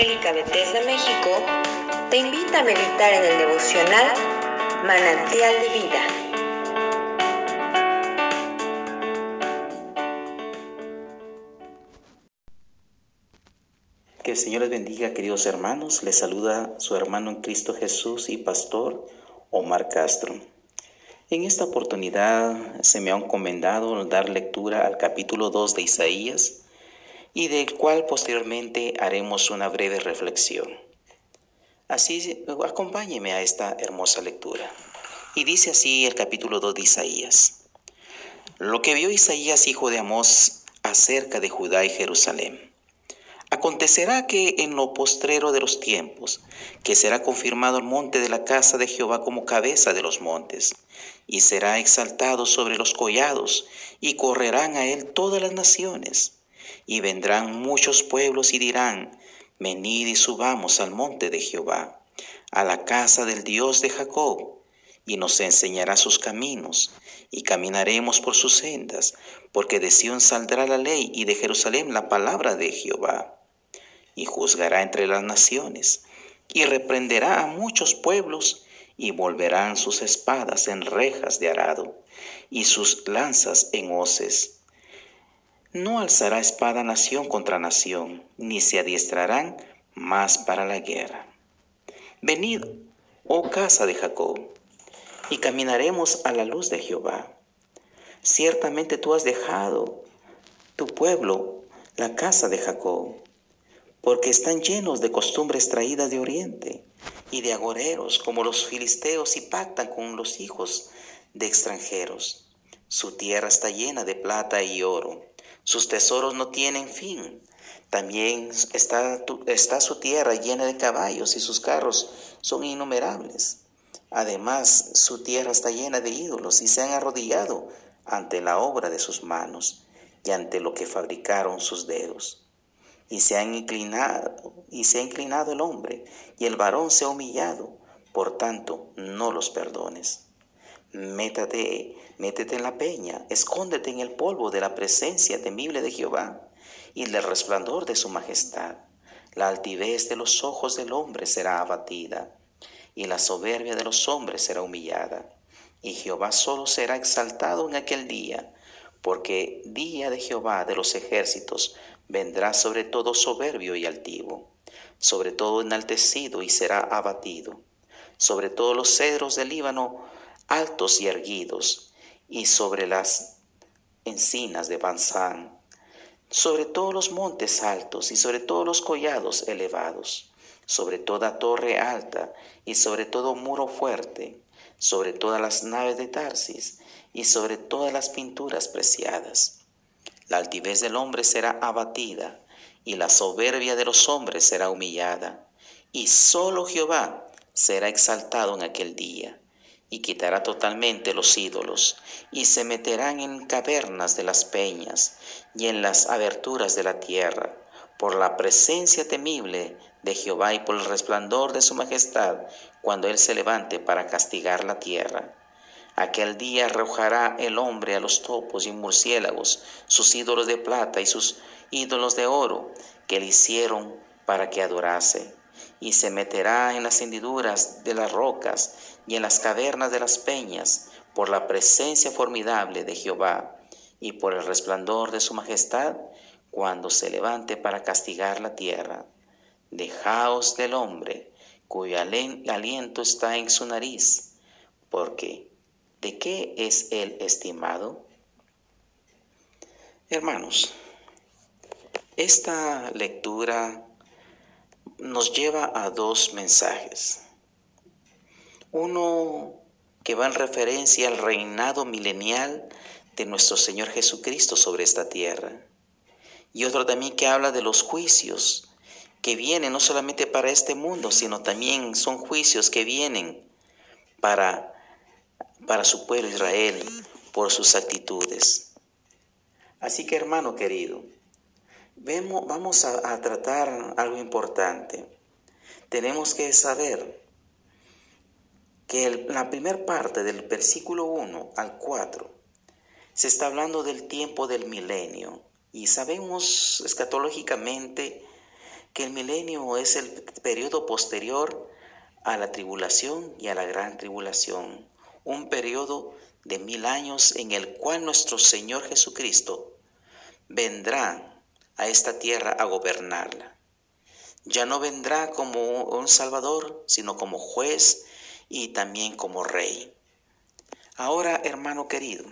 Evangélica Bethesda México te invita a meditar en el devocional Manantial de Vida. Que el Señor les bendiga, queridos hermanos. Les saluda su hermano en Cristo Jesús y pastor Omar Castro. En esta oportunidad se me ha encomendado dar lectura al capítulo 2 de Isaías y del cual posteriormente haremos una breve reflexión. Así, acompáñeme a esta hermosa lectura. Y dice así el capítulo 2 de Isaías. Lo que vio Isaías, hijo de Amós, acerca de Judá y Jerusalén. Acontecerá que en lo postrero de los tiempos, que será confirmado el monte de la casa de Jehová como cabeza de los montes, y será exaltado sobre los collados, y correrán a él todas las naciones y vendrán muchos pueblos y dirán, venid y subamos al monte de Jehová, a la casa del Dios de Jacob, y nos enseñará sus caminos, y caminaremos por sus sendas, porque de Sión saldrá la ley y de Jerusalén la palabra de Jehová. Y juzgará entre las naciones, y reprenderá a muchos pueblos, y volverán sus espadas en rejas de arado, y sus lanzas en hoces no alzará espada nación contra nación, ni se adiestrarán más para la guerra. Venid, oh casa de Jacob, y caminaremos a la luz de Jehová. Ciertamente tú has dejado tu pueblo, la casa de Jacob, porque están llenos de costumbres traídas de oriente y de agoreros como los filisteos y pactan con los hijos de extranjeros. Su tierra está llena de plata y oro sus tesoros no tienen fin. También está, su tierra llena de caballos y sus carros son innumerables. Además, su tierra está llena de ídolos y se han arrodillado ante la obra de sus manos y ante lo que fabricaron sus dedos. Y se han inclinado, y se ha inclinado el hombre, y el varón se ha humillado, por tanto, no los perdones. Métate, métete en la peña, escóndete en el polvo de la presencia temible de Jehová y del resplandor de su majestad. La altivez de los ojos del hombre será abatida, y la soberbia de los hombres será humillada. Y Jehová solo será exaltado en aquel día, porque día de Jehová de los ejércitos vendrá sobre todo soberbio y altivo, sobre todo enaltecido y será abatido. Sobre todos los cedros del Líbano altos y erguidos, y sobre las encinas de Banzán, sobre todos los montes altos y sobre todos los collados elevados, sobre toda torre alta y sobre todo muro fuerte, sobre todas las naves de Tarsis y sobre todas las pinturas preciadas. La altivez del hombre será abatida y la soberbia de los hombres será humillada, y solo Jehová será exaltado en aquel día y quitará totalmente los ídolos, y se meterán en cavernas de las peñas y en las aberturas de la tierra, por la presencia temible de Jehová y por el resplandor de su majestad, cuando Él se levante para castigar la tierra. Aquel día arrojará el hombre a los topos y murciélagos, sus ídolos de plata y sus ídolos de oro, que le hicieron para que adorase y se meterá en las hendiduras de las rocas y en las cavernas de las peñas por la presencia formidable de Jehová y por el resplandor de su majestad cuando se levante para castigar la tierra. Dejaos del hombre cuyo aliento está en su nariz, porque ¿de qué es él estimado? Hermanos, esta lectura nos lleva a dos mensajes. Uno que va en referencia al reinado milenial de nuestro Señor Jesucristo sobre esta tierra. Y otro también que habla de los juicios que vienen no solamente para este mundo, sino también son juicios que vienen para, para su pueblo Israel por sus actitudes. Así que hermano querido, Vemos, vamos a, tratar algo importante. Tenemos que saber que la primera parte del versículo 1 al 4 se está hablando del tiempo del milenio y sabemos escatológicamente que el milenio es el periodo posterior a la tribulación y a la gran tribulación, un periodo de mil años en el cual nuestro Señor Jesucristo vendrá a esta tierra a gobernarla. Ya no vendrá como un Salvador, sino como juez y también como rey. Ahora, hermano querido,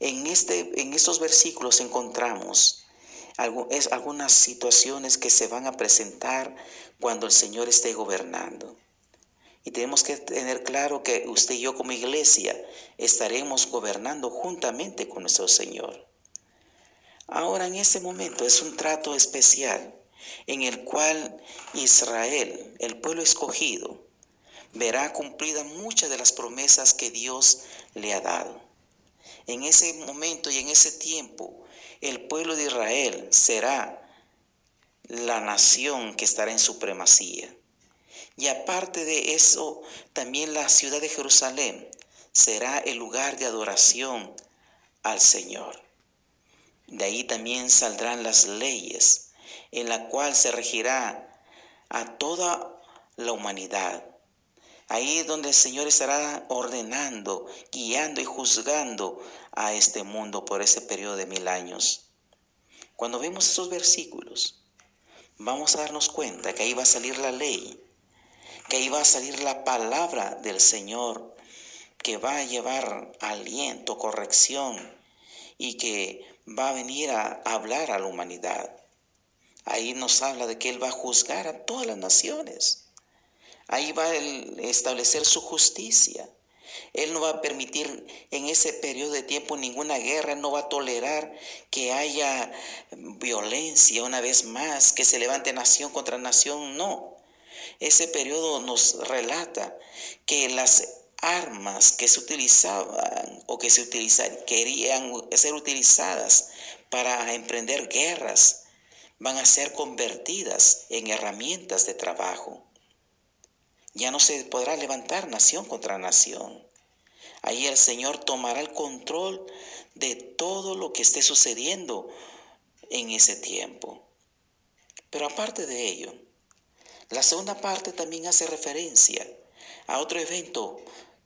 en, este, en estos versículos encontramos algunas situaciones que se van a presentar cuando el Señor esté gobernando. Y tenemos que tener claro que usted y yo como iglesia estaremos gobernando juntamente con nuestro Señor. Ahora en ese momento es un trato especial en el cual Israel, el pueblo escogido, verá cumplidas muchas de las promesas que Dios le ha dado. En ese momento y en ese tiempo, el pueblo de Israel será la nación que estará en supremacía. Y aparte de eso, también la ciudad de Jerusalén será el lugar de adoración al Señor. De ahí también saldrán las leyes, en la cual se regirá a toda la humanidad. Ahí es donde el Señor estará ordenando, guiando y juzgando a este mundo por ese periodo de mil años. Cuando vemos esos versículos, vamos a darnos cuenta que ahí va a salir la ley, que ahí va a salir la palabra del Señor, que va a llevar aliento, corrección y que va a venir a hablar a la humanidad. Ahí nos habla de que Él va a juzgar a todas las naciones. Ahí va a establecer su justicia. Él no va a permitir en ese periodo de tiempo ninguna guerra, no va a tolerar que haya violencia una vez más, que se levante nación contra nación, no. Ese periodo nos relata que las armas que se utilizaban o que se querían ser utilizadas para emprender guerras van a ser convertidas en herramientas de trabajo. Ya no se podrá levantar nación contra nación. Ahí el Señor tomará el control de todo lo que esté sucediendo en ese tiempo. Pero aparte de ello, la segunda parte también hace referencia a otro evento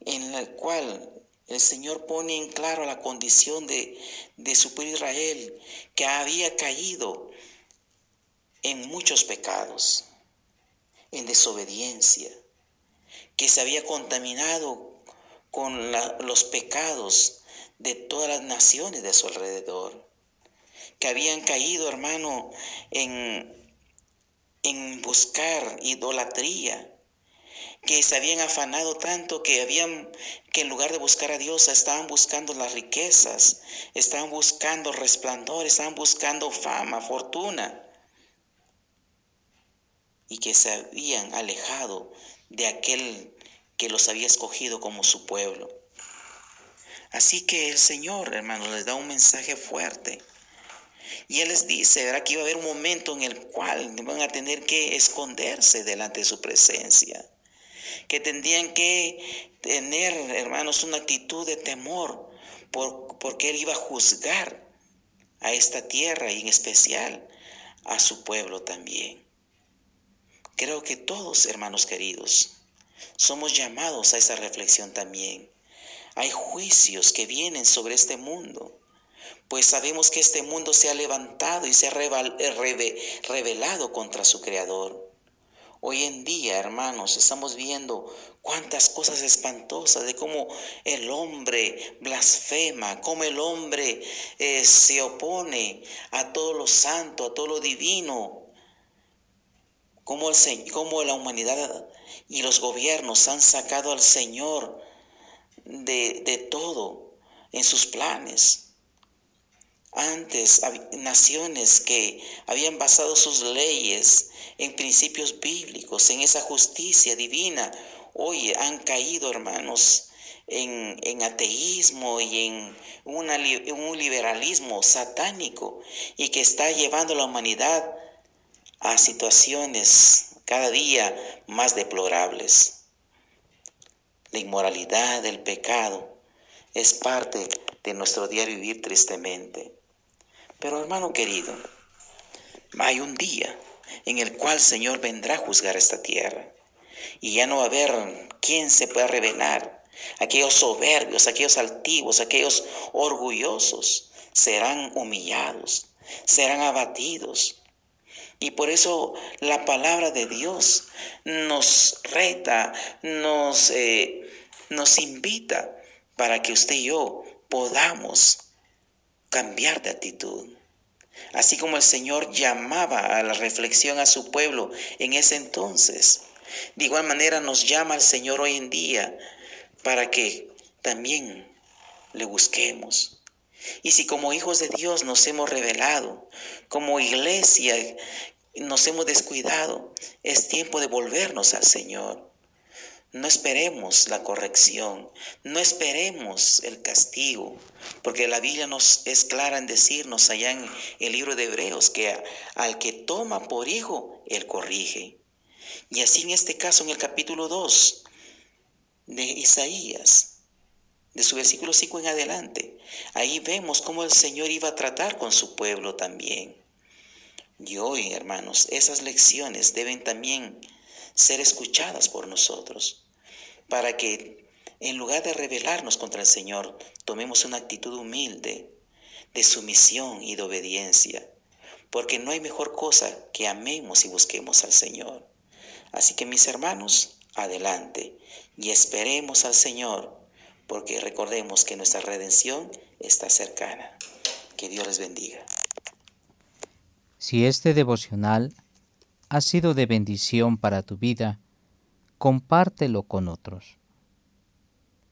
en el cual el Señor pone en claro la condición de, de su pueblo Israel, que había caído en muchos pecados, en desobediencia, que se había contaminado con los pecados de todas las naciones de su alrededor, que habían caído, hermano, en, en buscar idolatría, que se habían afanado tanto que habían que en lugar de buscar a Dios estaban buscando las riquezas, estaban buscando resplandor, estaban buscando fama, fortuna y que se habían alejado de aquel que los había escogido como su pueblo. Así que el Señor, hermano, les da un mensaje fuerte. Y Él les dice, verá que iba a haber un momento en el cual van a tener que esconderse delante de su presencia. Que tendrían que tener, hermanos, una actitud de temor, por, porque Él iba a juzgar a esta tierra y en especial a su pueblo también. Creo que todos, hermanos queridos, somos llamados a esa reflexión también. Hay juicios que vienen sobre este mundo, pues sabemos que este mundo se ha levantado y se ha revelado contra su creador. Hoy en día, hermanos, estamos viendo cuántas cosas espantosas de cómo el hombre blasfema, cómo el hombre eh, se opone a todo lo santo, a todo lo divino, cómo, el, la humanidad y los gobiernos han sacado al Señor de, de todo en sus planes. Antes, naciones que habían basado sus leyes en principios bíblicos, en esa justicia divina, hoy han caído, hermanos, en, ateísmo y en, en un liberalismo satánico y que está llevando a la humanidad a situaciones cada día más deplorables. La inmoralidad, el pecado, es parte de nuestro diario vivir tristemente. Pero hermano querido, hay un día en el cual Señor vendrá a juzgar esta tierra. Y ya no va a haber quien se pueda revelar. Aquellos soberbios, aquellos altivos, aquellos orgullosos serán humillados, serán abatidos. Y por eso la palabra de Dios nos reta, nos, eh, nos invita para que usted y yo podamos cambiar de actitud. Así como el Señor llamaba a la reflexión a su pueblo en ese entonces, de igual manera nos llama el Señor hoy en día para que también le busquemos. Y si como hijos de Dios nos hemos revelado, como iglesia nos hemos descuidado, es tiempo de volvernos al Señor. No esperemos la corrección, no esperemos el castigo, porque la Biblia nos es clara en decirnos allá en el libro de Hebreos que al que toma por hijo, él corrige. Y así en este caso, en el capítulo 2 de Isaías, de su versículo 5 en adelante, ahí vemos cómo el Señor iba a tratar con su pueblo también. Y hoy, hermanos, esas lecciones deben también ser escuchadas por nosotros para que en lugar de rebelarnos contra el Señor, tomemos una actitud humilde, de sumisión y de obediencia, porque no hay mejor cosa que amemos y busquemos al Señor. Así que mis hermanos, adelante y esperemos al Señor, porque recordemos que nuestra redención está cercana. Que Dios les bendiga. Si este devocional ha sido de bendición para tu vida, compártelo con otros.